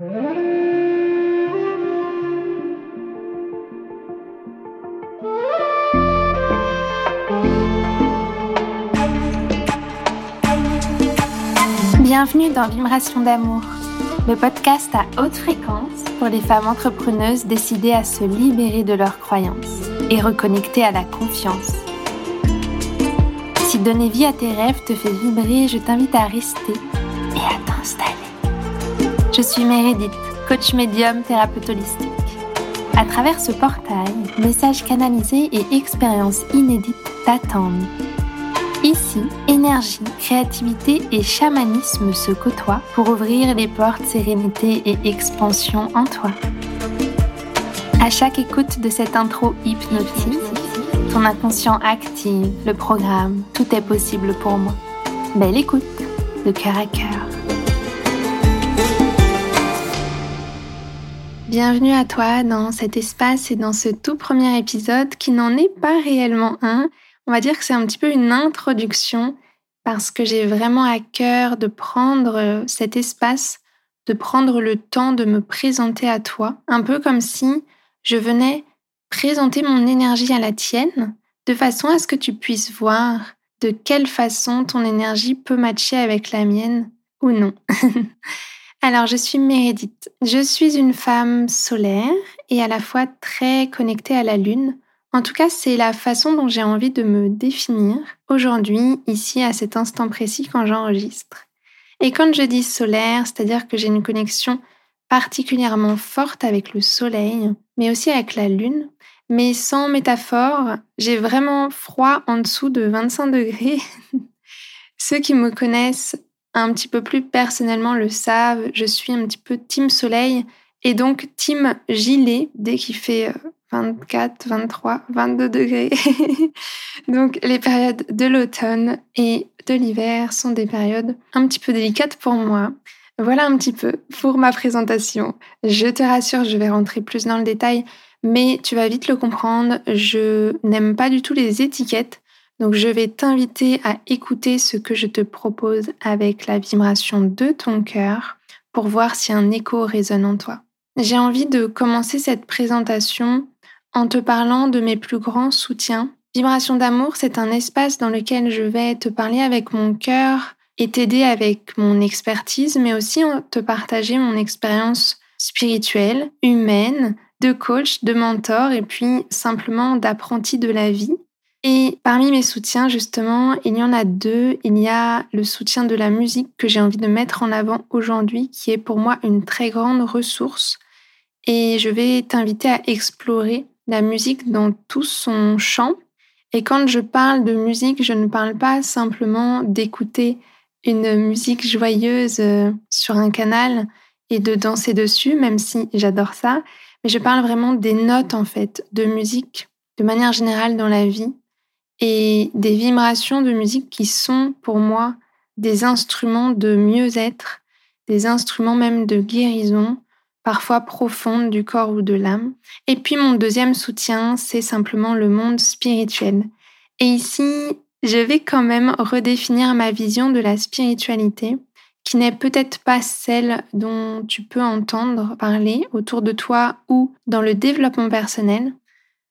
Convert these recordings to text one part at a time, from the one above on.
Bienvenue dans Vibration d'amour, le podcast à haute fréquence pour les femmes entrepreneuses décidées à se libérer de leurs croyances et reconnecter à la confiance. Si donner vie à tes rêves te fait vibrer, je t'invite à rester et à t'installer. Je suis Meredith, coach médium thérapeute holistique. À travers ce portail, messages canalisés et expériences inédites t'attendent Ici, énergie, créativité et chamanisme se côtoient pour ouvrir les portes sérénité et expansion en toi. À chaque écoute de cette intro hypnotique, ton inconscient active le programme Tout est possible pour moi. Belle écoute, de cœur à cœur. Bienvenue à toi dans cet espace et dans ce tout premier épisode qui n'en est pas réellement un, on va dire que c'est un petit peu une introduction parce que j'ai vraiment à cœur de prendre euh, cet espace, de prendre le temps de me présenter à toi, un peu comme si je venais présenter mon énergie à la tienne, de façon à ce que tu puisses voir de quelle façon ton énergie peut matcher avec la mienne ou non. Alors, je suis Meredith. Je suis une femme solaire et à la fois très connectée à la Lune, en tout cas, c'est la façon dont j'ai envie de me définir aujourd'hui, ici, à cet instant précis, quand j'enregistre. Et quand je dis solaire, c'est-à-dire que j'ai une connexion particulièrement forte avec le soleil, mais aussi avec la lune. Mais sans métaphore, j'ai vraiment froid en dessous de 25 degrés. Ceux qui me connaissent un petit peu plus personnellement le savent, je suis un petit peu team soleil et donc team gilet dès qu'il fait euh, 24, 23, 22 degrés. Donc les périodes de l'automne et de l'hiver sont des périodes un petit peu délicates pour moi. Voilà un petit peu pour ma présentation. Je te rassure, je vais rentrer plus dans le détail, mais tu vas vite le comprendre, je n'aime pas du tout les étiquettes. Donc je vais t'inviter à écouter ce que je te propose avec la vibration de ton cœur pour voir si un écho résonne en toi. J'ai envie de commencer cette présentation en te parlant de mes plus grands soutiens. Vibration d'amour, c'est un espace dans lequel je vais te parler avec mon cœur et t'aider avec mon expertise, mais aussi te partager mon expérience spirituelle, humaine, de coach, de mentor et puis simplement d'apprenti de la vie. Et parmi mes soutiens, justement, il y en a deux. Il y a le soutien de la musique que j'ai envie de mettre en avant aujourd'hui, qui est pour moi une très grande ressource. Et je vais t'inviter à explorer la musique dans tout son champ. Et quand je parle de musique, je ne parle pas simplement d'écouter une musique joyeuse euh, sur un canal et de danser dessus, même si j'adore ça, mais je parle vraiment des notes en fait de musique de manière générale dans la vie et des vibrations de musique qui sont pour moi des instruments de mieux-être, des instruments même de guérison, parfois profonde du corps ou de l'âme. Et puis mon deuxième soutien, c'est simplement le monde spirituel. Et ici, je vais quand même redéfinir ma vision de la spiritualité, qui n'est peut-être pas celle dont tu peux entendre parler autour de toi ou dans le développement personnel.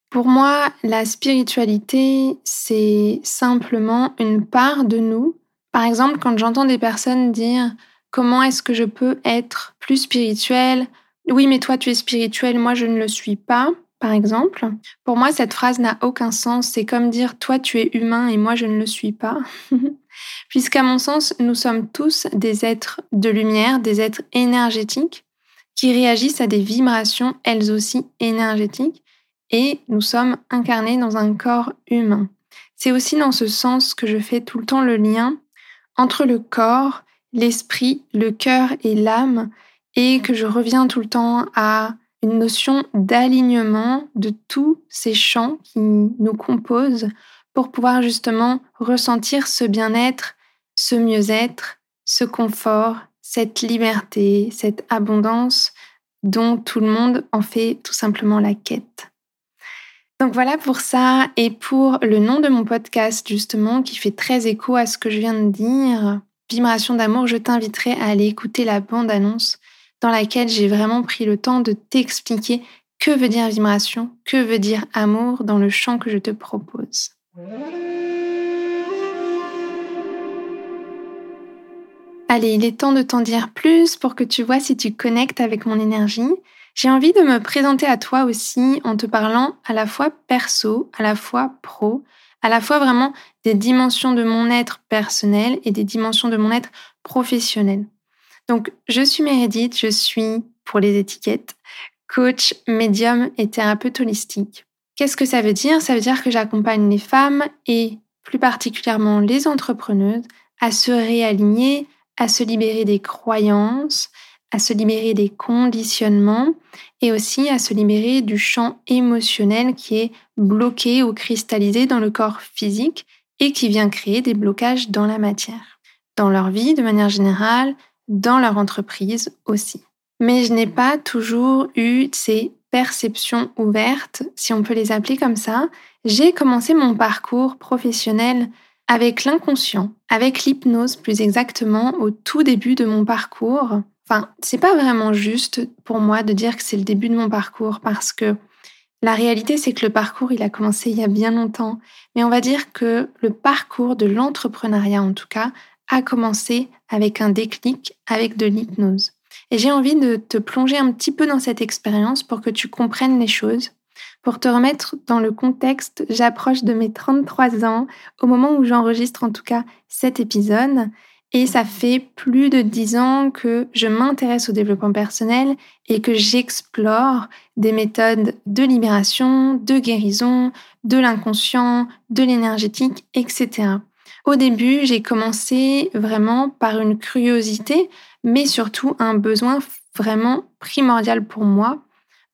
Pour moi, la spiritualité, c'est simplement une part de nous. Par exemple, quand j'entends des personnes dire comment est-ce que je peux être plus spirituel, oui, mais toi, tu es spirituel, moi, je ne le suis pas, par exemple. Pour moi, cette phrase n'a aucun sens. C'est comme dire, toi, tu es humain et moi, je ne le suis pas. Puisqu'à mon sens, nous sommes tous des êtres de lumière, des êtres énergétiques qui réagissent à des vibrations, elles aussi énergétiques, et nous sommes incarnés dans un corps humain. C'est aussi dans ce sens que je fais tout le temps le lien entre le corps, l'esprit, le cœur et l'âme, et que je reviens tout le temps à une notion d'alignement de tous ces champs qui nous composent pour pouvoir justement ressentir ce bien-être, ce mieux-être, ce confort, cette liberté, cette abondance dont tout le monde en fait tout simplement la quête. Donc voilà pour ça et pour le nom de mon podcast justement qui fait très écho à ce que je viens de dire, Vibration d'amour, je t'inviterai à aller écouter la bande-annonce dans laquelle j'ai vraiment pris le temps de t'expliquer que veut dire vibration, que veut dire amour dans le champ que je te propose. Allez, il est temps de t'en dire plus pour que tu vois si tu connectes avec mon énergie. J'ai envie de me présenter à toi aussi en te parlant à la fois perso, à la fois pro, à la fois vraiment des dimensions de mon être personnel et des dimensions de mon être professionnel. Donc, je suis Meredith, je suis, pour les étiquettes, coach, médium et thérapeute holistique. Qu'est-ce que ça veut dire? Ça veut dire que j'accompagne les femmes et plus particulièrement les entrepreneuses à se réaligner, à se libérer des croyances, à se libérer des conditionnements et aussi à se libérer du champ émotionnel qui est bloqué ou cristallisé dans le corps physique et qui vient créer des blocages dans la matière, dans leur vie de manière générale, dans leur entreprise aussi. Mais je n'ai pas toujours eu ces perceptions ouvertes, si on peut les appeler comme ça. J'ai commencé mon parcours professionnel avec l'inconscient, avec l'hypnose plus exactement au tout début de mon parcours. Enfin, c'est pas vraiment juste pour moi de dire que c'est le début de mon parcours parce que la réalité c'est que le parcours il a commencé il y a bien longtemps, mais on va dire que le parcours de l'entrepreneuriat en tout cas a commencé avec un déclic, avec de l'hypnose. Et j'ai envie de te plonger un petit peu dans cette expérience pour que tu comprennes les choses. Pour te remettre dans le contexte, j'approche de mes 33 ans au moment où j'enregistre en tout cas cet épisode. Et ça fait plus de 10 ans que je m'intéresse au développement personnel et que j'explore des méthodes de libération, de guérison, de l'inconscient, de l'énergétique, etc. Au début, j'ai commencé vraiment par une curiosité, mais surtout un besoin vraiment primordial pour moi,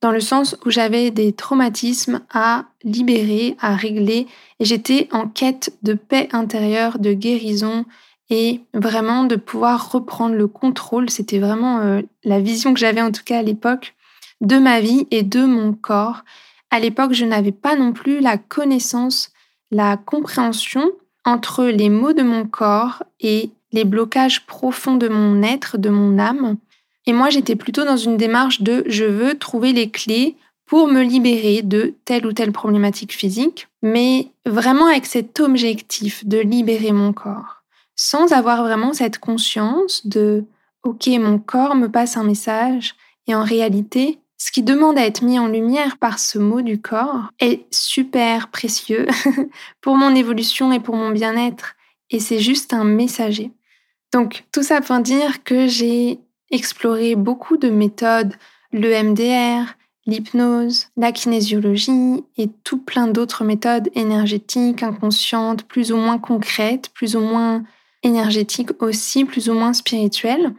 dans le sens où j'avais des traumatismes à libérer, à régler, et j'étais en quête de paix intérieure, de guérison, et vraiment de pouvoir reprendre le contrôle. C'était vraiment euh, la vision que j'avais en tout cas à l'époque de ma vie et de mon corps. À l'époque, je n'avais pas non plus la connaissance, la compréhension entre les mots de mon corps et les blocages profonds de mon être, de mon âme. Et moi, j'étais plutôt dans une démarche de je veux trouver les clés pour me libérer de telle ou telle problématique physique, mais vraiment avec cet objectif de libérer mon corps, sans avoir vraiment cette conscience de OK, mon corps me passe un message, et en réalité, ce qui demande à être mis en lumière par ce mot du corps est super précieux pour mon évolution et pour mon bien-être. Et c'est juste un messager. Donc tout ça pour dire que j'ai exploré beaucoup de méthodes, le MDR, l'hypnose, la kinésiologie et tout plein d'autres méthodes énergétiques, inconscientes, plus ou moins concrètes, plus ou moins énergétiques aussi, plus ou moins spirituelles.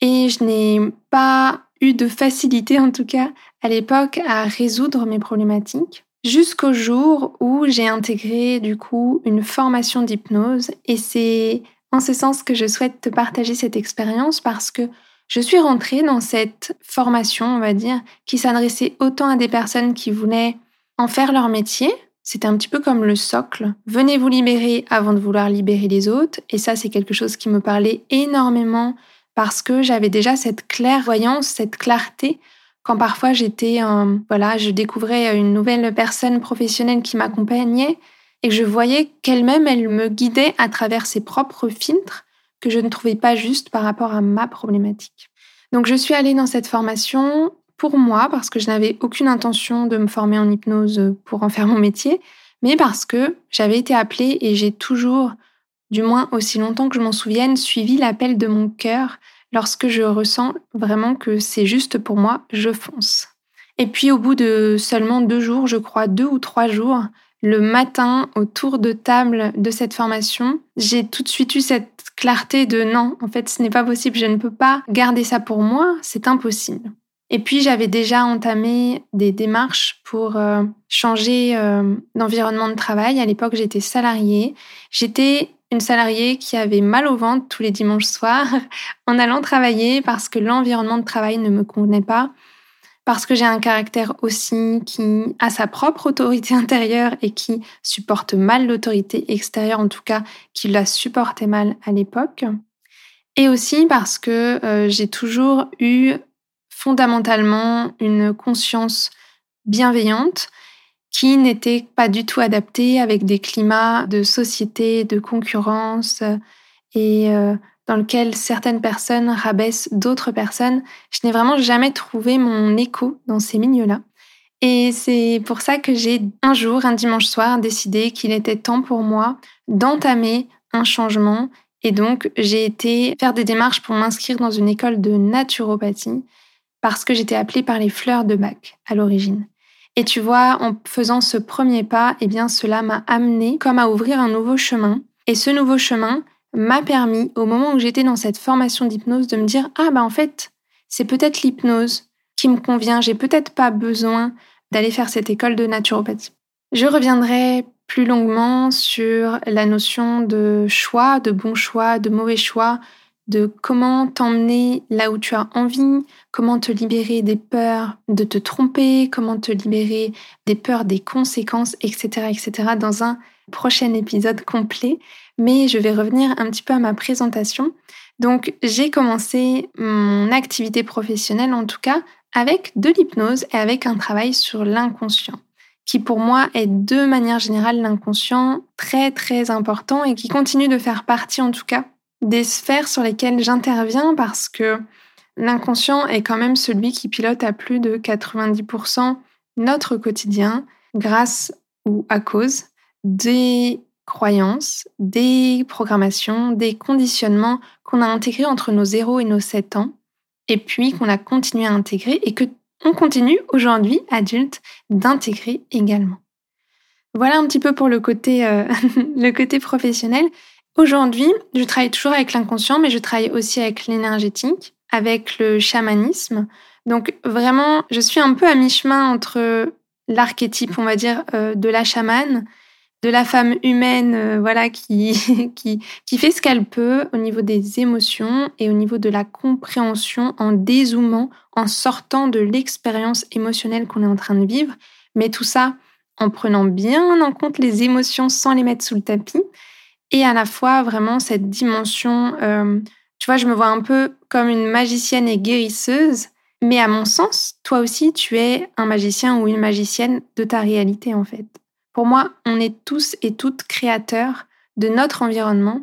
Et je n'ai pas eu de facilité en tout cas à l'époque à résoudre mes problématiques jusqu'au jour où j'ai intégré du coup une formation d'hypnose et c'est en ce sens que je souhaite te partager cette expérience parce que je suis rentrée dans cette formation, on va dire, qui s'adressait autant à des personnes qui voulaient en faire leur métier. C'était un petit peu comme le socle. Venez vous libérer avant de vouloir libérer les autres. Et ça, c'est quelque chose qui me parlait énormément parce que j'avais déjà cette clairvoyance, cette clarté quand parfois j'étais, voilà, je découvrais une nouvelle personne professionnelle qui m'accompagnait et je voyais qu'elle-même, elle me guidait à travers ses propres filtres que je ne trouvais pas juste par rapport à ma problématique. Donc je suis allée dans cette formation pour moi parce que je n'avais aucune intention de me former en hypnose pour en faire mon métier, mais parce que j'avais été appelée et j'ai toujours du moins aussi longtemps que je m'en souvienne, suivi l'appel de mon cœur. Lorsque je ressens vraiment que c'est juste pour moi, je fonce. Et puis au bout de seulement deux jours, je crois deux ou trois jours, le matin, au tour de table de cette formation, j'ai tout de suite eu cette clarté de non, en fait, ce n'est pas possible, je ne peux pas garder ça pour moi, c'est impossible. Et puis j'avais déjà entamé des démarches pour euh, changer euh, d'environnement de travail. À l'époque, j'étais salariée. J'étais une salariée qui avait mal au ventre tous les dimanches soirs en allant travailler parce que l'environnement de travail ne me convenait pas, parce que j'ai un caractère aussi qui a sa propre autorité intérieure et qui supporte mal l'autorité extérieure, en tout cas qui la supportait mal à l'époque. Et aussi parce que euh, j'ai toujours eu fondamentalement une conscience bienveillante qui n'était pas du tout adaptée avec des climats de société, de concurrence et euh, dans lequel certaines personnes rabaissent d'autres personnes. Je n'ai vraiment jamais trouvé mon écho dans ces milieux-là. Et c'est pour ça que j'ai un jour, un dimanche soir, décidé qu'il était temps pour moi d'entamer un changement. Et donc, j'ai été faire des démarches pour m'inscrire dans une école de naturopathie parce que j'étais appelée par les fleurs de bac à l'origine. Et tu vois, en faisant ce premier pas, eh bien, cela m'a amené comme à ouvrir un nouveau chemin. Et ce nouveau chemin m'a permis, au moment où j'étais dans cette formation d'hypnose, de me dire, ah bah en fait, c'est peut-être l'hypnose qui me convient, j'ai peut-être pas besoin d'aller faire cette école de naturopathie. Je reviendrai plus longuement sur la notion de choix, de bon choix, de mauvais choix, de comment t'emmener là où tu as envie, comment te libérer des peurs de te tromper, comment te libérer des peurs des conséquences, etc., etc., dans un prochain épisode complet. Mais je vais revenir un petit peu à ma présentation. Donc, j'ai commencé mon activité professionnelle, en tout cas, avec de l'hypnose et avec un travail sur l'inconscient, qui pour moi est de manière générale l'inconscient très très important et qui continue de faire partie en tout cas des sphères sur lesquelles j'interviens parce que l'inconscient est quand même celui qui pilote à plus de 90% notre quotidien grâce ou à cause des croyances, des programmations, des conditionnements qu'on a intégrés entre nos 0 et nos 7 ans et puis qu'on a continué à intégrer et que on continue aujourd'hui, adulte, d'intégrer également. Voilà un petit peu pour le côté, euh, le côté professionnel. Aujourd'hui, je travaille toujours avec l'inconscient, mais je travaille aussi avec l'énergétique, avec le chamanisme. Donc vraiment, je suis un peu à mi-chemin entre l'archétype, on va dire, euh, de la chamane de la femme humaine, euh, voilà, qui, qui, qui fait ce qu'elle peut au niveau des émotions et au niveau de la compréhension en dézoomant, en sortant de l'expérience émotionnelle qu'on est en train de vivre. Mais tout ça en prenant bien en compte les émotions sans les mettre sous le tapis. Et à la fois, vraiment, cette dimension, euh, tu vois, je me vois un peu comme une magicienne et guérisseuse. Mais à mon sens, toi aussi, tu es un magicien ou une magicienne de ta réalité, en fait. Pour moi, on est tous et toutes créateurs de notre environnement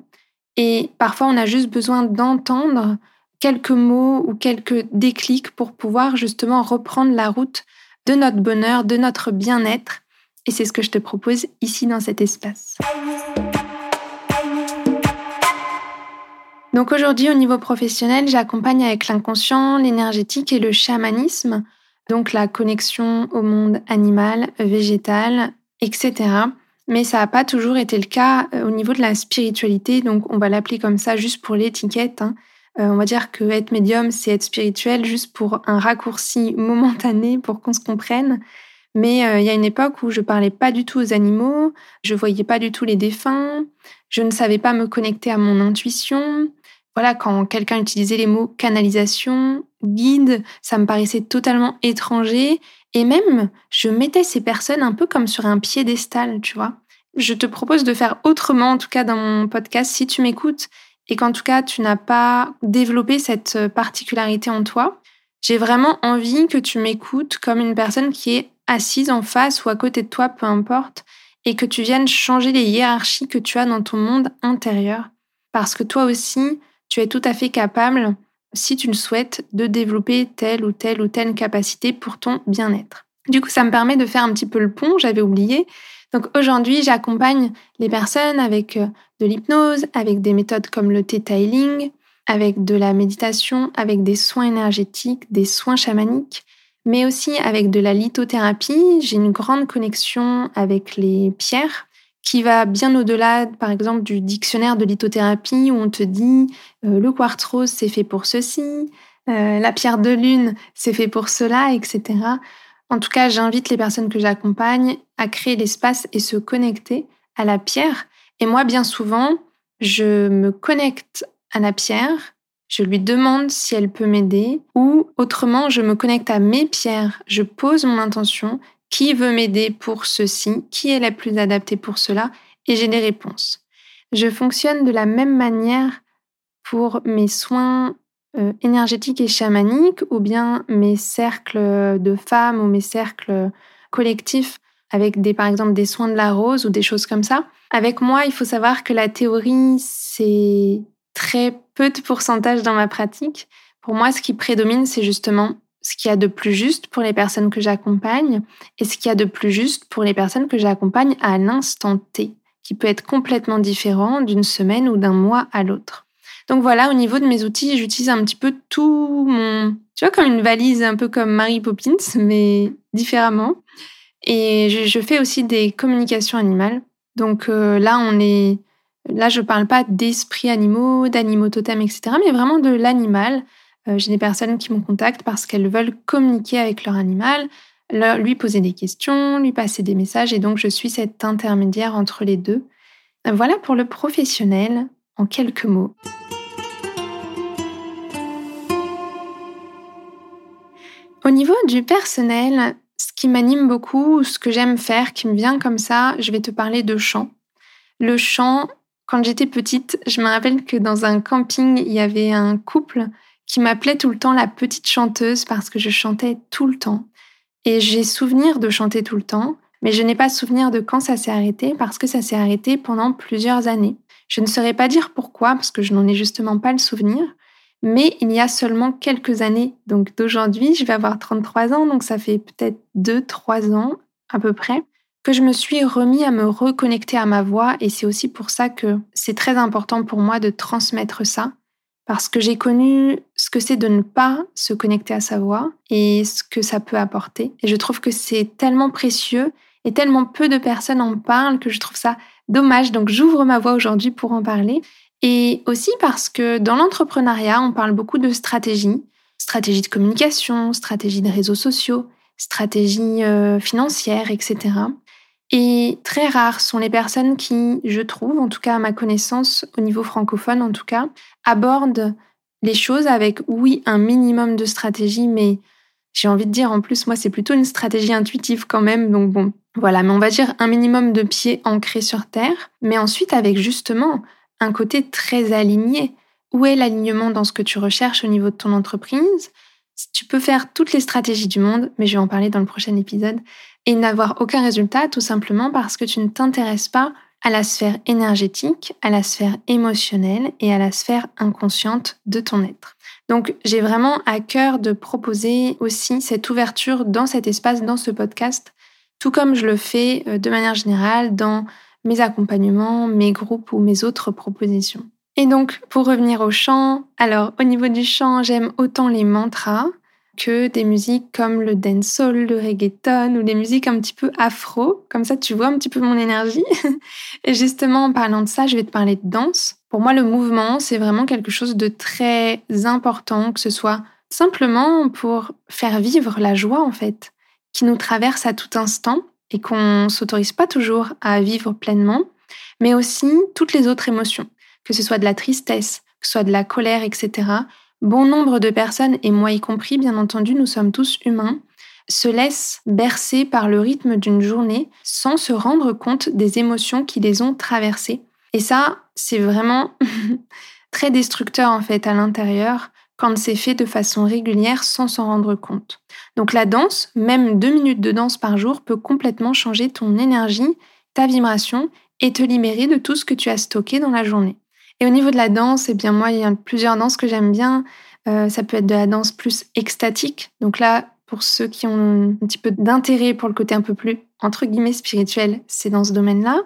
et parfois on a juste besoin d'entendre quelques mots ou quelques déclics pour pouvoir justement reprendre la route de notre bonheur, de notre bien-être. Et c'est ce que je te propose ici dans cet espace. Donc aujourd'hui, au niveau professionnel, j'accompagne avec l'inconscient, l'énergétique et le chamanisme, donc la connexion au monde animal, végétal, etc. Mais ça n'a pas toujours été le cas euh, au niveau de la spiritualité, donc on va l'appeler comme ça juste pour l'étiquette. Hein. Euh, on va dire que être médium, c'est être spirituel juste pour un raccourci momentané pour qu'on se comprenne. Mais euh, il y a une époque où je parlais pas du tout aux animaux, je voyais pas du tout les défunts, je ne savais pas me connecter à mon intuition. Voilà, quand quelqu'un utilisait les mots canalisation, guide, ça me paraissait totalement étranger et même, je mettais ces personnes un peu comme sur un piédestal, tu vois. Je te propose de faire autrement, en tout cas dans mon podcast, si tu m'écoutes et qu'en tout cas tu n'as pas développé cette particularité en toi. J'ai vraiment envie que tu m'écoutes comme une personne qui est assise en face ou à côté de toi, peu importe, et que tu viennes changer les hiérarchies que tu as dans ton monde intérieur. Parce que toi aussi, tu es tout à fait capable si tu le souhaites, de développer telle ou telle ou telle capacité pour ton bien-être. Du coup, ça me permet de faire un petit peu le pont, j'avais oublié. Donc aujourd'hui, j'accompagne les personnes avec euh, de l'hypnose, avec des méthodes comme le theta healing, avec de la méditation, avec des soins énergétiques, des soins chamaniques, mais aussi avec de la lithothérapie. J'ai une grande connexion avec les pierres qui va bien au-delà, par exemple, du dictionnaire de lithothérapie où on te dit euh, le quartz rose c'est fait pour ceci, euh, la pierre de lune c'est fait pour cela, etc. En tout cas, j'invite les personnes que j'accompagne à créer l'espace et se connecter à la pierre. Et moi, bien souvent, je me connecte à la pierre, je lui demande si elle peut m'aider, ou autrement, je me connecte à mes pierres, je pose mon intention qui veut m'aider pour ceci, qui est la plus adaptée pour cela, et j'ai des réponses. Je fonctionne de la même manière pour mes soins euh, énergétiques et chamaniques ou bien mes cercles de femmes ou mes cercles collectifs avec des, par exemple des soins de la rose ou des choses comme ça. Avec moi, il faut savoir que la théorie, c'est très peu de pourcentage dans ma pratique. Pour moi, ce qui prédomine, c'est justement ce qu'il y a de plus juste pour les personnes que j'accompagne et ce qu'il y a de plus juste pour les personnes que j'accompagne à l'instant T, qui peut être complètement différent d'une semaine ou d'un mois à l'autre. Donc voilà, au niveau de mes outils, j'utilise un petit peu tout mon... Tu vois, comme une valise, un peu comme Mary Poppins, mais différemment. Et je, fais aussi des communications animales. Donc euh, là, on est... Là, je parle pas d'esprits animaux, d'animaux totems, etc., mais vraiment de l'animal. Euh, j'ai des personnes qui me contactent parce qu'elles veulent communiquer avec leur animal, lui poser des questions, lui passer des messages, et donc je suis cet intermédiaire entre les deux. Voilà pour le professionnel, en quelques mots. Au niveau du personnel, ce qui m'anime beaucoup, ce que j'aime faire, qui me vient comme ça, je vais te parler de chant. Le chant, quand j'étais petite, je me rappelle que dans un camping, il y avait un couple qui m'appelait tout le temps la petite chanteuse parce que je chantais tout le temps. Et j'ai souvenir de chanter tout le temps, mais je n'ai pas souvenir de quand ça s'est arrêté parce que ça s'est arrêté pendant plusieurs années. Je ne saurais pas dire pourquoi parce que je n'en ai justement pas le souvenir, mais il y a seulement quelques années, donc d'aujourd'hui, je vais avoir 33 ans, donc ça fait peut-être 2-3 ans à peu près, que je me suis remis à me reconnecter à ma voix et c'est aussi pour ça que c'est très important pour moi de transmettre ça parce que j'ai connu ce que c'est de ne pas se connecter à sa voix et ce que ça peut apporter. Et je trouve que c'est tellement précieux et tellement peu de personnes en parlent que je trouve ça dommage. Donc j'ouvre ma voix aujourd'hui pour en parler. Et aussi parce que dans l'entrepreneuriat, on parle beaucoup de stratégie, stratégie de communication, stratégie de réseaux sociaux, stratégie euh, financière, etc. Et très rares sont les personnes qui, je trouve, en tout cas à ma connaissance, au niveau francophone en tout cas, abordent les choses avec, oui, un minimum de stratégie, mais j'ai envie de dire, en plus, moi, c'est plutôt une stratégie intuitive quand même. Donc bon, voilà, mais on va dire un minimum de pieds ancrés sur Terre, mais ensuite avec justement un côté très aligné. Où est l'alignement dans ce que tu recherches au niveau de ton entreprise? Tu peux faire toutes les stratégies du monde, mais je vais en parler dans le prochain épisode et n'avoir aucun résultat tout simplement parce que tu ne t'intéresses pas à la sphère énergétique, à la sphère émotionnelle et à la sphère inconsciente de ton être. Donc j'ai vraiment à cœur de proposer aussi cette ouverture dans cet espace, dans ce podcast, tout comme je le fais euh, de manière générale dans mes accompagnements, mes groupes ou mes autres propositions. Et donc, pour revenir au chant, alors au niveau du chant, j'aime autant les mantras, que des musiques comme le dancehall, le reggaeton ou des musiques un petit peu afro. Comme ça, tu vois un petit peu mon énergie. Et justement, en parlant de ça, je vais te parler de danse. Pour moi, le mouvement, c'est vraiment quelque chose de très important, que ce soit simplement pour faire vivre la joie, en fait, qui nous traverse à tout instant et qu'on s'autorise pas toujours à vivre pleinement, mais aussi toutes les autres émotions, que ce soit de la tristesse, que ce soit de la colère, etc Bon nombre de personnes, et moi y compris, bien entendu, nous sommes tous humains, se laissent bercer par le rythme d'une journée sans se rendre compte des émotions qui les ont traversées. Et ça, c'est vraiment très destructeur en fait à l'intérieur quand c'est fait de façon régulière sans s'en rendre compte. Donc la danse, même deux minutes de danse par jour, peut complètement changer ton énergie, ta vibration et te libérer de tout ce que tu as stocké dans la journée. Et au niveau de la danse, eh bien moi, il y a plusieurs danses que j'aime bien. Euh, ça peut être de la danse plus extatique. Donc là, pour ceux qui ont un petit peu d'intérêt pour le côté un peu plus, entre guillemets, spirituel, c'est dans ce domaine-là.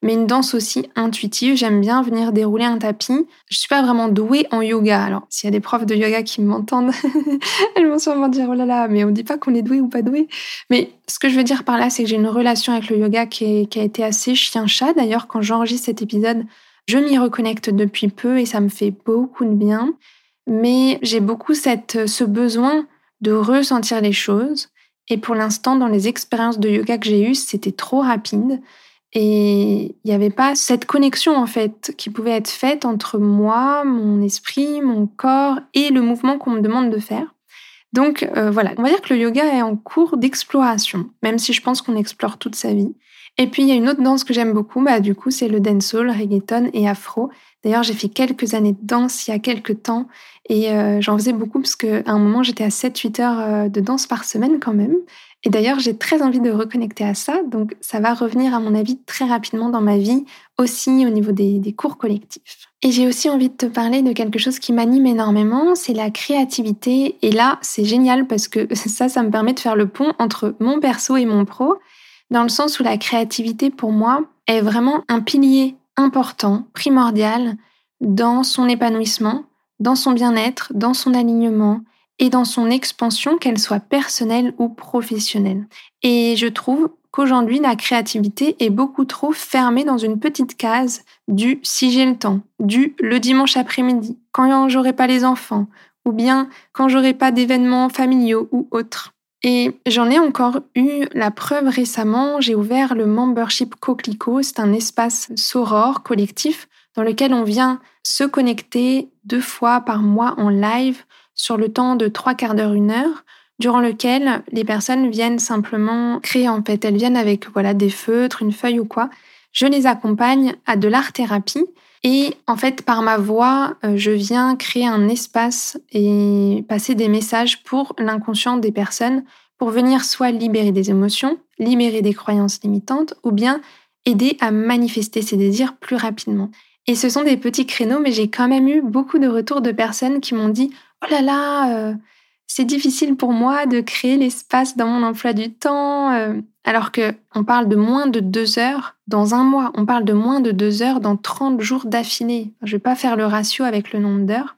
Mais une danse aussi intuitive, j'aime bien venir dérouler un tapis. Je suis pas vraiment douée en yoga. Alors, s'il y a des profs de yoga qui m'entendent, elles vont sûrement dire, oh là là, mais on dit pas qu'on est doué ou pas doué. Mais ce que je veux dire par là, c'est que j'ai une relation avec le yoga qui, qui a été assez chien-chat. D'ailleurs, quand j'enregistre cet épisode, je m'y reconnecte depuis peu et ça me fait beaucoup de bien, mais j'ai beaucoup cette, ce besoin de ressentir les choses. Et pour l'instant, dans les expériences de yoga que j'ai eues, c'était trop rapide. Et il n'y avait pas cette connexion en fait qui pouvait être faite entre moi, mon esprit, mon corps et le mouvement qu'on me demande de faire. Donc euh, voilà, on va dire que le yoga est en cours d'exploration, même si je pense qu'on explore toute sa vie. Et puis il y a une autre danse que j'aime beaucoup, bah du coup c'est le dancehall, reggaeton et afro. D'ailleurs j'ai fait quelques années de danse il y a quelques temps et euh, j'en faisais beaucoup parce qu'à un moment j'étais à 7-8 heures euh, de danse par semaine quand même. Et d'ailleurs j'ai très envie de reconnecter à ça, donc ça va revenir à mon avis très rapidement dans ma vie, aussi au niveau des, des cours collectifs. Et j'ai aussi envie de te parler de quelque chose qui m'anime énormément, c'est la créativité. Et là c'est génial parce que ça, ça me permet de faire le pont entre mon perso et mon pro dans le sens où la créativité, pour moi, est vraiment un pilier important, primordial, dans son épanouissement, dans son bien-être, dans son alignement et dans son expansion, qu'elle soit personnelle ou professionnelle. Et je trouve qu'aujourd'hui, la créativité est beaucoup trop fermée dans une petite case du si j'ai le temps, du le dimanche après-midi, quand j'aurai pas les enfants, ou bien quand j'aurai pas d'événements familiaux ou autres. Et j'en ai encore eu la preuve récemment. J'ai ouvert le membership Coquelicot. C'est un espace soror collectif dans lequel on vient se connecter deux fois par mois en live sur le temps de trois quarts d'heure, une heure, durant lequel les personnes viennent simplement créer en fait. Elles viennent avec voilà des feutres, une feuille ou quoi. Je les accompagne à de l'art thérapie et en fait, par ma voix, euh, je viens créer un espace et passer des messages pour l'inconscient des personnes pour venir soit libérer des émotions, libérer des croyances limitantes ou bien aider à manifester ses désirs plus rapidement. Et ce sont des petits créneaux, mais j'ai quand même eu beaucoup de retours de personnes qui m'ont dit Oh là là, euh, c'est difficile pour moi de créer l'espace dans mon emploi du temps. Euh, alors que on parle de moins de deux heures dans un mois, on parle de moins de deux heures dans 30 jours d'affilée. Je vais pas faire le ratio avec le nombre d'heures,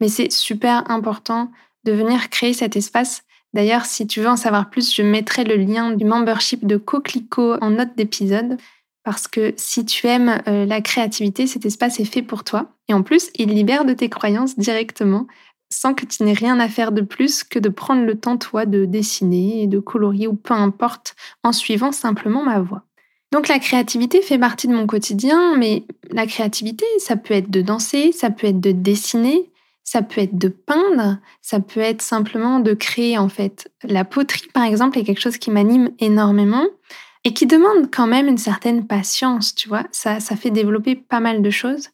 mais c'est super important de venir créer cet espace. D'ailleurs, si tu veux en savoir plus, je mettrai le lien du membership de Coquelicot en note d'épisode. Parce que si tu aimes euh, la créativité, cet espace est fait pour toi. Et en plus, il libère de tes croyances directement sans que tu n'aies rien à faire de plus que de prendre le temps, toi, de dessiner et de colorier ou peu importe, en suivant simplement ma voix. Donc la créativité fait partie de mon quotidien, mais la créativité, ça peut être de danser, ça peut être de dessiner, ça peut être de peindre, ça peut être simplement de créer en fait. La poterie, par exemple, est quelque chose qui m'anime énormément et qui demande quand même une certaine patience, tu vois. Ça, ça fait développer pas mal de choses.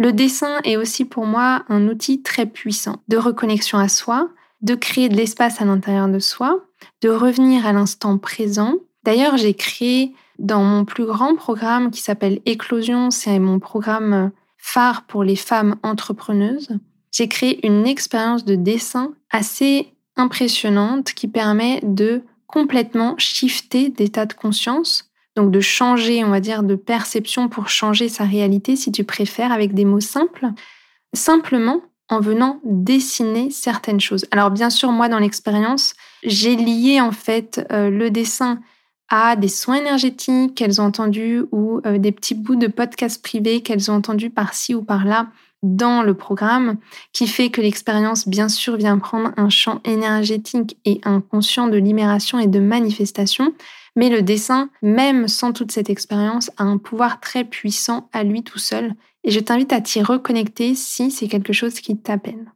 Le dessin est aussi pour moi un outil très puissant de reconnexion à soi, de créer de l'espace à l'intérieur de soi, de revenir à l'instant présent. D'ailleurs, j'ai créé dans mon plus grand programme qui s'appelle Éclosion, c'est mon programme phare pour les femmes entrepreneuses. J'ai créé une expérience de dessin assez impressionnante qui permet de complètement shifter d'état de conscience donc de changer, on va dire, de perception pour changer sa réalité, si tu préfères, avec des mots simples, simplement en venant dessiner certaines choses. Alors bien sûr, moi, dans l'expérience, j'ai lié en fait euh, le dessin à des soins énergétiques qu'elles ont entendus ou euh, des petits bouts de podcasts privés qu'elles ont entendus par-ci ou par-là dans le programme, qui fait que l'expérience, bien sûr, vient prendre un champ énergétique et inconscient de libération et de manifestation. Mais le dessin, même sans toute cette expérience, a un pouvoir très puissant à lui tout seul. Et je t'invite à t'y reconnecter si c'est quelque chose qui t'appelle.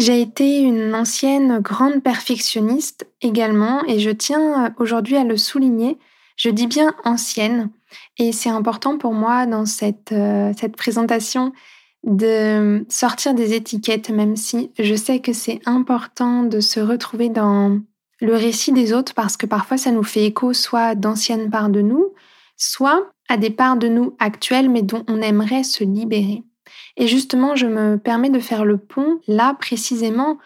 J'ai été une ancienne grande perfectionniste également et je tiens aujourd'hui à le souligner. Je dis bien ancienne et c'est important pour moi dans cette, euh, cette présentation de sortir des étiquettes, même si je sais que c'est important de se retrouver dans le récit des autres parce que parfois ça nous fait écho soit d'anciennes parts de nous, soit à des parts de nous actuelles mais dont on aimerait se libérer. Et justement, je me permets de faire le pont là précisément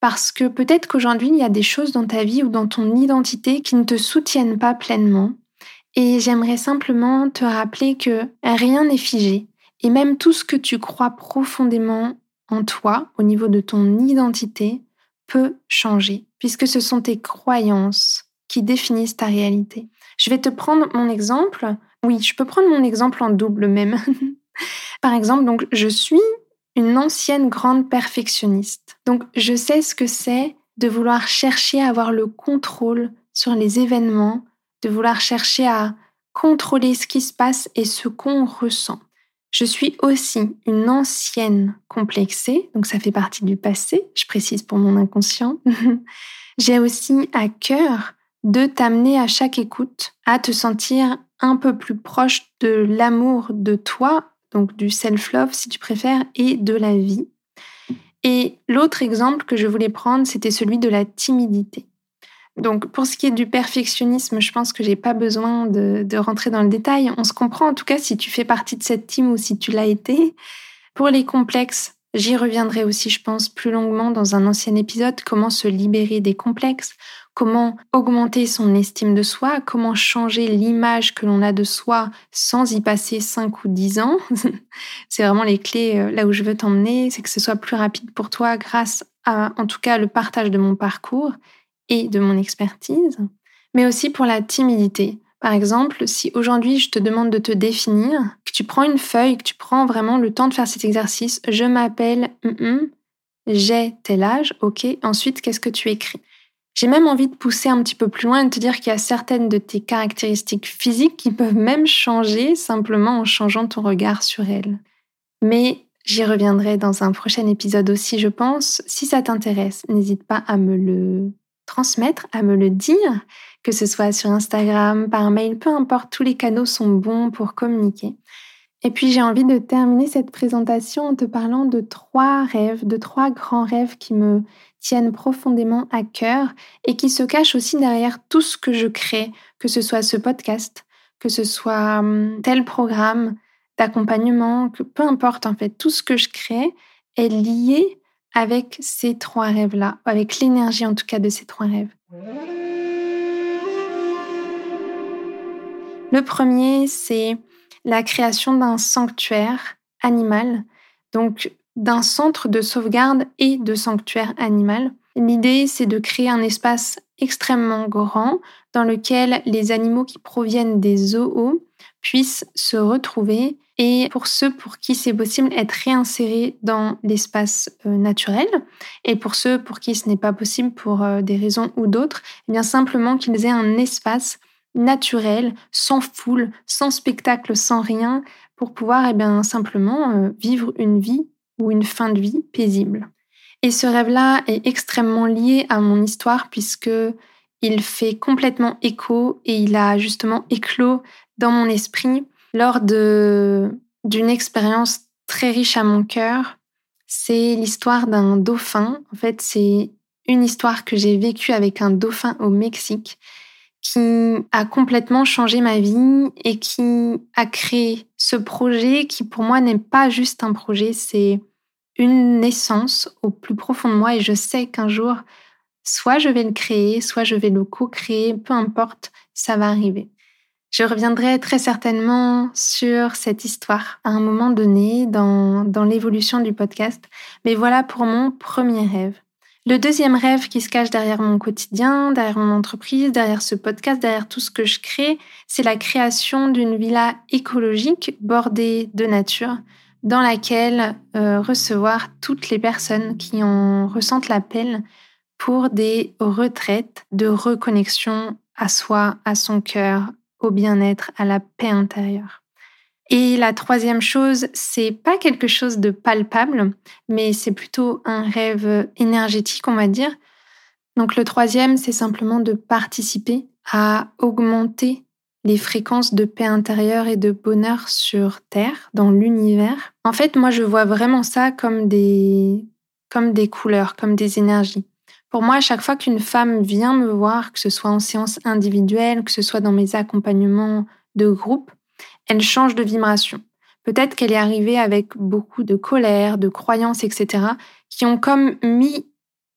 parce que peut-être qu'aujourd'hui, il y a des choses dans ta vie ou dans ton identité qui ne te soutiennent pas pleinement. Et j'aimerais simplement te rappeler que rien n'est figé. Et même tout ce que tu crois profondément en toi, au niveau de ton identité, peut changer, puisque ce sont tes croyances qui définissent ta réalité. Je vais te prendre mon exemple. Oui, je peux prendre mon exemple en double même. Par exemple, donc je suis une ancienne grande perfectionniste. Donc je sais ce que c'est de vouloir chercher à avoir le contrôle sur les événements, de vouloir chercher à contrôler ce qui se passe et ce qu'on ressent. Je suis aussi une ancienne complexée, donc ça fait partie du passé, je précise pour mon inconscient. J'ai aussi à cœur de t'amener à chaque écoute à te sentir un peu plus proche de l'amour de toi, donc du self-love si tu préfères, et de la vie. Et l'autre exemple que je voulais prendre, c'était celui de la timidité. Donc, pour ce qui est du perfectionnisme, je pense que j'ai pas besoin de, de, rentrer dans le détail. On se comprend en tout cas si tu fais partie de cette team ou si tu l'as été. Pour les complexes, j'y reviendrai aussi, je pense, plus longuement dans un ancien épisode, comment se libérer des complexes, comment augmenter son estime de soi, comment changer l'image que l'on a de soi sans y passer 5 ou 10 ans? c'est vraiment les clés euh, là où je veux t'emmener, c'est que ce soit plus rapide pour toi grâce à, en tout cas, le partage de mon parcours et de mon expertise, mais aussi pour la timidité. Par exemple, si aujourd'hui je te demande de te définir, que tu prends une feuille, que tu prends vraiment le temps de faire cet exercice, je m'appelle, j'ai tel âge, ok, ensuite qu'est-ce que tu écris? J'ai même envie de pousser un petit peu plus loin et de te dire qu'il y a certaines de tes caractéristiques physiques qui peuvent même changer simplement en changeant ton regard sur elles. Mais j'y reviendrai dans un prochain épisode aussi, je pense. Si ça t'intéresse, n'hésite pas à me le transmettre, à me le dire, que ce soit sur Instagram, par mail, peu importe, tous les canaux sont bons pour communiquer. Et puis j'ai envie de terminer cette présentation en te parlant de trois rêves, de trois grands rêves qui me tiennent profondément à cœur et qui se cachent aussi derrière tout ce que je crée, que ce soit ce podcast, que ce soit hum, tel programme d'accompagnement, que peu importe en fait, tout ce que je crée est lié avec ces trois rêves-là, avec l'énergie en tout cas de ces trois rêves. Le premier, c'est la création d'un sanctuaire animal, donc d'un centre de sauvegarde et de sanctuaire animal. L'idée, c'est de créer un espace extrêmement grand dans lequel les animaux qui proviennent des zoos puissent se retrouver et pour ceux pour qui c'est possible être réinsérés dans l'espace euh, naturel et pour ceux pour qui ce n'est pas possible pour euh, des raisons ou d'autres, eh bien simplement qu'ils aient un espace naturel, sans foule, sans spectacle, sans rien, pour pouvoir eh bien, simplement euh, vivre une vie ou une fin de vie paisible. Et ce rêve-là est extrêmement lié à mon histoire puisque il fait complètement écho et il a justement éclos dans mon esprit lors d'une expérience très riche à mon cœur. C'est l'histoire d'un dauphin. En fait, c'est une histoire que j'ai vécue avec un dauphin au Mexique qui a complètement changé ma vie et qui a créé ce projet qui pour moi n'est pas juste un projet, c'est une naissance au plus profond de moi et je sais qu'un jour, soit je vais le créer, soit je vais le co-créer, peu importe, ça va arriver. Je reviendrai très certainement sur cette histoire à un moment donné dans, dans l'évolution du podcast, mais voilà pour mon premier rêve. Le deuxième rêve qui se cache derrière mon quotidien, derrière mon entreprise, derrière ce podcast, derrière tout ce que je crée, c'est la création d'une villa écologique bordée de nature dans laquelle euh, recevoir toutes les personnes qui en ressentent l'appel pour des retraites de reconnexion à soi, à son cœur, au bien-être, à la paix intérieure. Et la troisième chose, c'est pas quelque chose de palpable, mais c'est plutôt un rêve énergétique, on va dire. Donc le troisième, c'est simplement de participer à augmenter les fréquences de paix intérieure et de bonheur sur Terre, dans l'univers. En fait, moi, je vois vraiment ça comme des, comme des couleurs, comme des énergies. Pour moi, à chaque fois qu'une femme vient me voir, que ce soit en séance individuelle, que ce soit dans mes accompagnements de groupe, elle change de vibration. Peut-être qu'elle est arrivée avec beaucoup de colère, de croyances, etc., qui ont comme mis,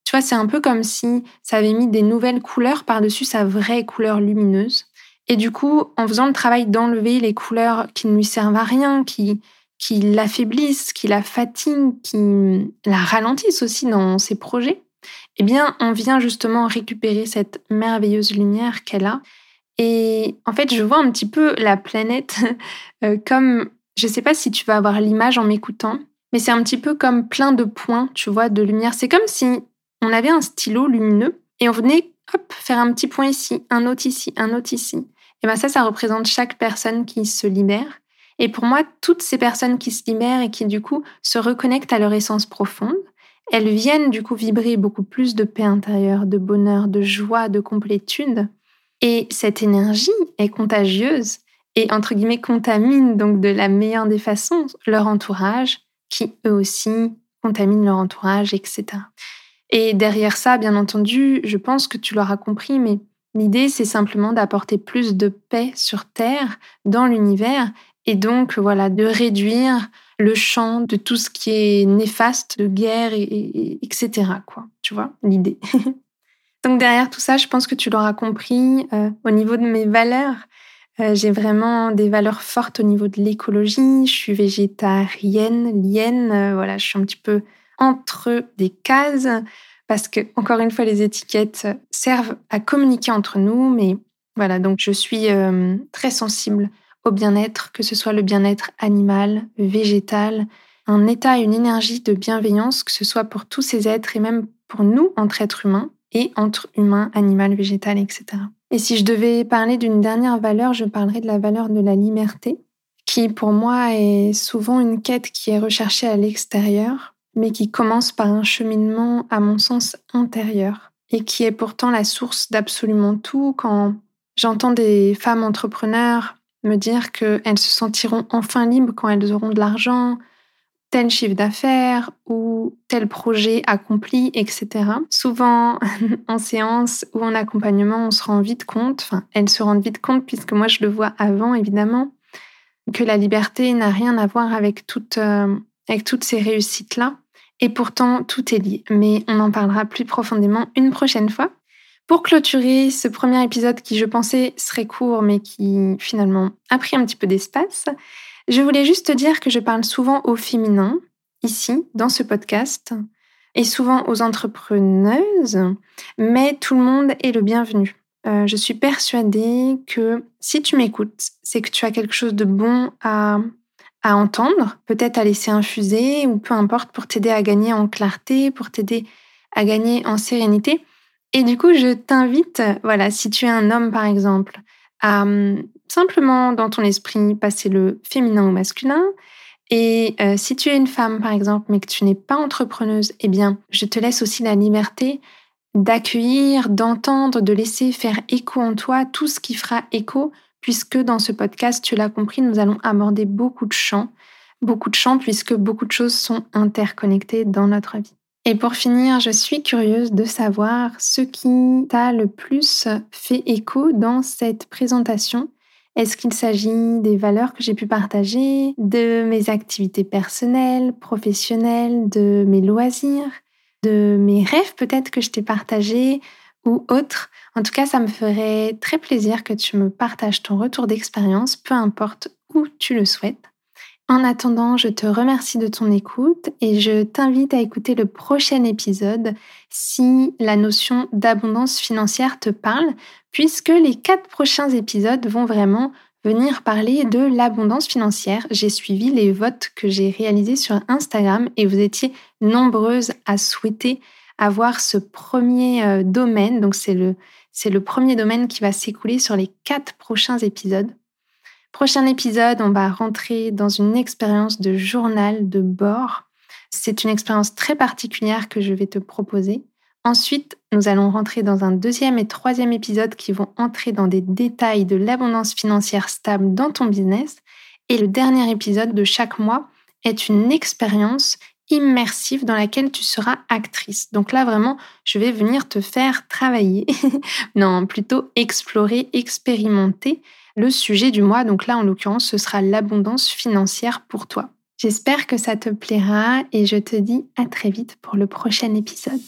tu vois, c'est un peu comme si ça avait mis des nouvelles couleurs par-dessus sa vraie couleur lumineuse. Et du coup, en faisant le travail d'enlever les couleurs qui ne lui servent à rien, qui, qui l'affaiblissent, qui la fatiguent, qui la ralentissent aussi dans ses projets, eh bien, on vient justement récupérer cette merveilleuse lumière qu'elle a et en fait, je vois un petit peu la planète euh, comme, je ne sais pas si tu vas avoir l'image en m'écoutant, mais c'est un petit peu comme plein de points, tu vois, de lumière. C'est comme si on avait un stylo lumineux et on venait, faire un petit point ici, un autre ici, un autre ici. Et bien ça, ça représente chaque personne qui se libère. Et pour moi, toutes ces personnes qui se libèrent et qui du coup se reconnectent à leur essence profonde, elles viennent du coup vibrer beaucoup plus de paix intérieure, de bonheur, de joie, de complétude. Et cette énergie est contagieuse et entre guillemets contamine donc de la meilleure des façons leur entourage, qui eux aussi contaminent leur entourage, etc. Et derrière ça, bien entendu, je pense que tu l'auras compris, mais l'idée c'est simplement d'apporter plus de paix sur Terre, dans l'univers, et donc voilà, de réduire le champ de tout ce qui est néfaste, de guerre, et, etc. Quoi, tu vois, l'idée. donc derrière tout ça, je pense que tu l'auras compris, euh, au niveau de mes valeurs, euh, j'ai vraiment des valeurs fortes au niveau de l'écologie. Je suis végétarienne, lienne. Euh, voilà, je suis un petit peu entre des cases parce que, encore une fois, les étiquettes servent à communiquer entre nous. Mais voilà, donc je suis très sensible au bien-être, que ce soit le bien-être animal, végétal, un état et une énergie de bienveillance, que ce soit pour tous ces êtres et même pour nous entre êtres humains et entre humains, animal, végétal, etc. Et si je devais parler d'une dernière valeur, je parlerais de la valeur de la liberté, qui pour moi est souvent une quête qui est recherchée à l'extérieur, mais qui commence par un cheminement, à mon sens, intérieur, et qui est pourtant la source d'absolument tout quand j'entends des femmes entrepreneurs me dire qu'elles se sentiront enfin libres quand elles auront de l'argent, tel chiffre d'affaires ou tel projet accompli, etc. Souvent, en séance ou en accompagnement, on se rend vite compte, enfin, elles se rendent vite compte, puisque moi je le vois avant, évidemment, que la liberté n'a rien à voir avec, euh, avec toutes ces réussites-là. Et pourtant, tout est lié. Mais on en parlera plus profondément une prochaine fois. Pour clôturer ce premier épisode qui, je pensais, serait court, mais qui finalement a pris un petit peu d'espace, je voulais juste te dire que je parle souvent au féminin, ici, dans ce podcast, et souvent aux entrepreneuses, mais tout le monde est le bienvenu. Euh, je suis persuadée que si tu m'écoutes, c'est que tu as quelque chose de bon à, à entendre, peut-être à laisser infuser, ou peu importe, pour t'aider à gagner en clarté, pour t'aider à gagner en sérénité. Et du coup, je t'invite, voilà, si tu es un homme par exemple, à hum, simplement dans ton esprit passer le féminin au masculin. Et euh, si tu es une femme, par exemple, mais que tu n'es pas entrepreneuse, eh bien, je te laisse aussi la liberté d'accueillir, d'entendre, de laisser faire écho en toi tout ce qui fera écho, puisque dans ce podcast, tu l'as compris, nous allons aborder beaucoup de champs, beaucoup de champs, puisque beaucoup de choses sont interconnectées dans notre vie. Et pour finir, je suis curieuse de savoir ce qui t'a le plus fait écho dans cette présentation est-ce qu'il s'agit des valeurs que j'ai pu partager, de mes activités personnelles, professionnelles, de mes loisirs, de mes rêves peut-être que je t'ai partagés ou autres? En tout cas, ça me ferait très plaisir que tu me partages ton retour d'expérience, peu importe où tu le souhaites. En attendant, je te remercie de ton écoute et je t'invite à écouter le prochain épisode si la notion d'abondance financière te parle, puisque les quatre prochains épisodes vont vraiment venir parler de l'abondance financière. J'ai suivi les votes que j'ai réalisés sur Instagram et vous étiez nombreuses à souhaiter avoir ce premier euh, domaine. Donc c'est le, c'est le premier domaine qui va s'écouler sur les quatre prochains épisodes. Prochain épisode, on va rentrer dans une expérience de journal de bord. C'est une expérience très particulière que je vais te proposer. Ensuite, nous allons rentrer dans un deuxième et troisième épisode qui vont entrer dans des détails de l'abondance financière stable dans ton business. Et le dernier épisode de chaque mois est une expérience immersive dans laquelle tu seras actrice. Donc là, vraiment, je vais venir te faire travailler. non, plutôt explorer, expérimenter le sujet du mois. Donc là, en l'occurrence, ce sera l'abondance financière pour toi. J'espère que ça te plaira et je te dis à très vite pour le prochain épisode.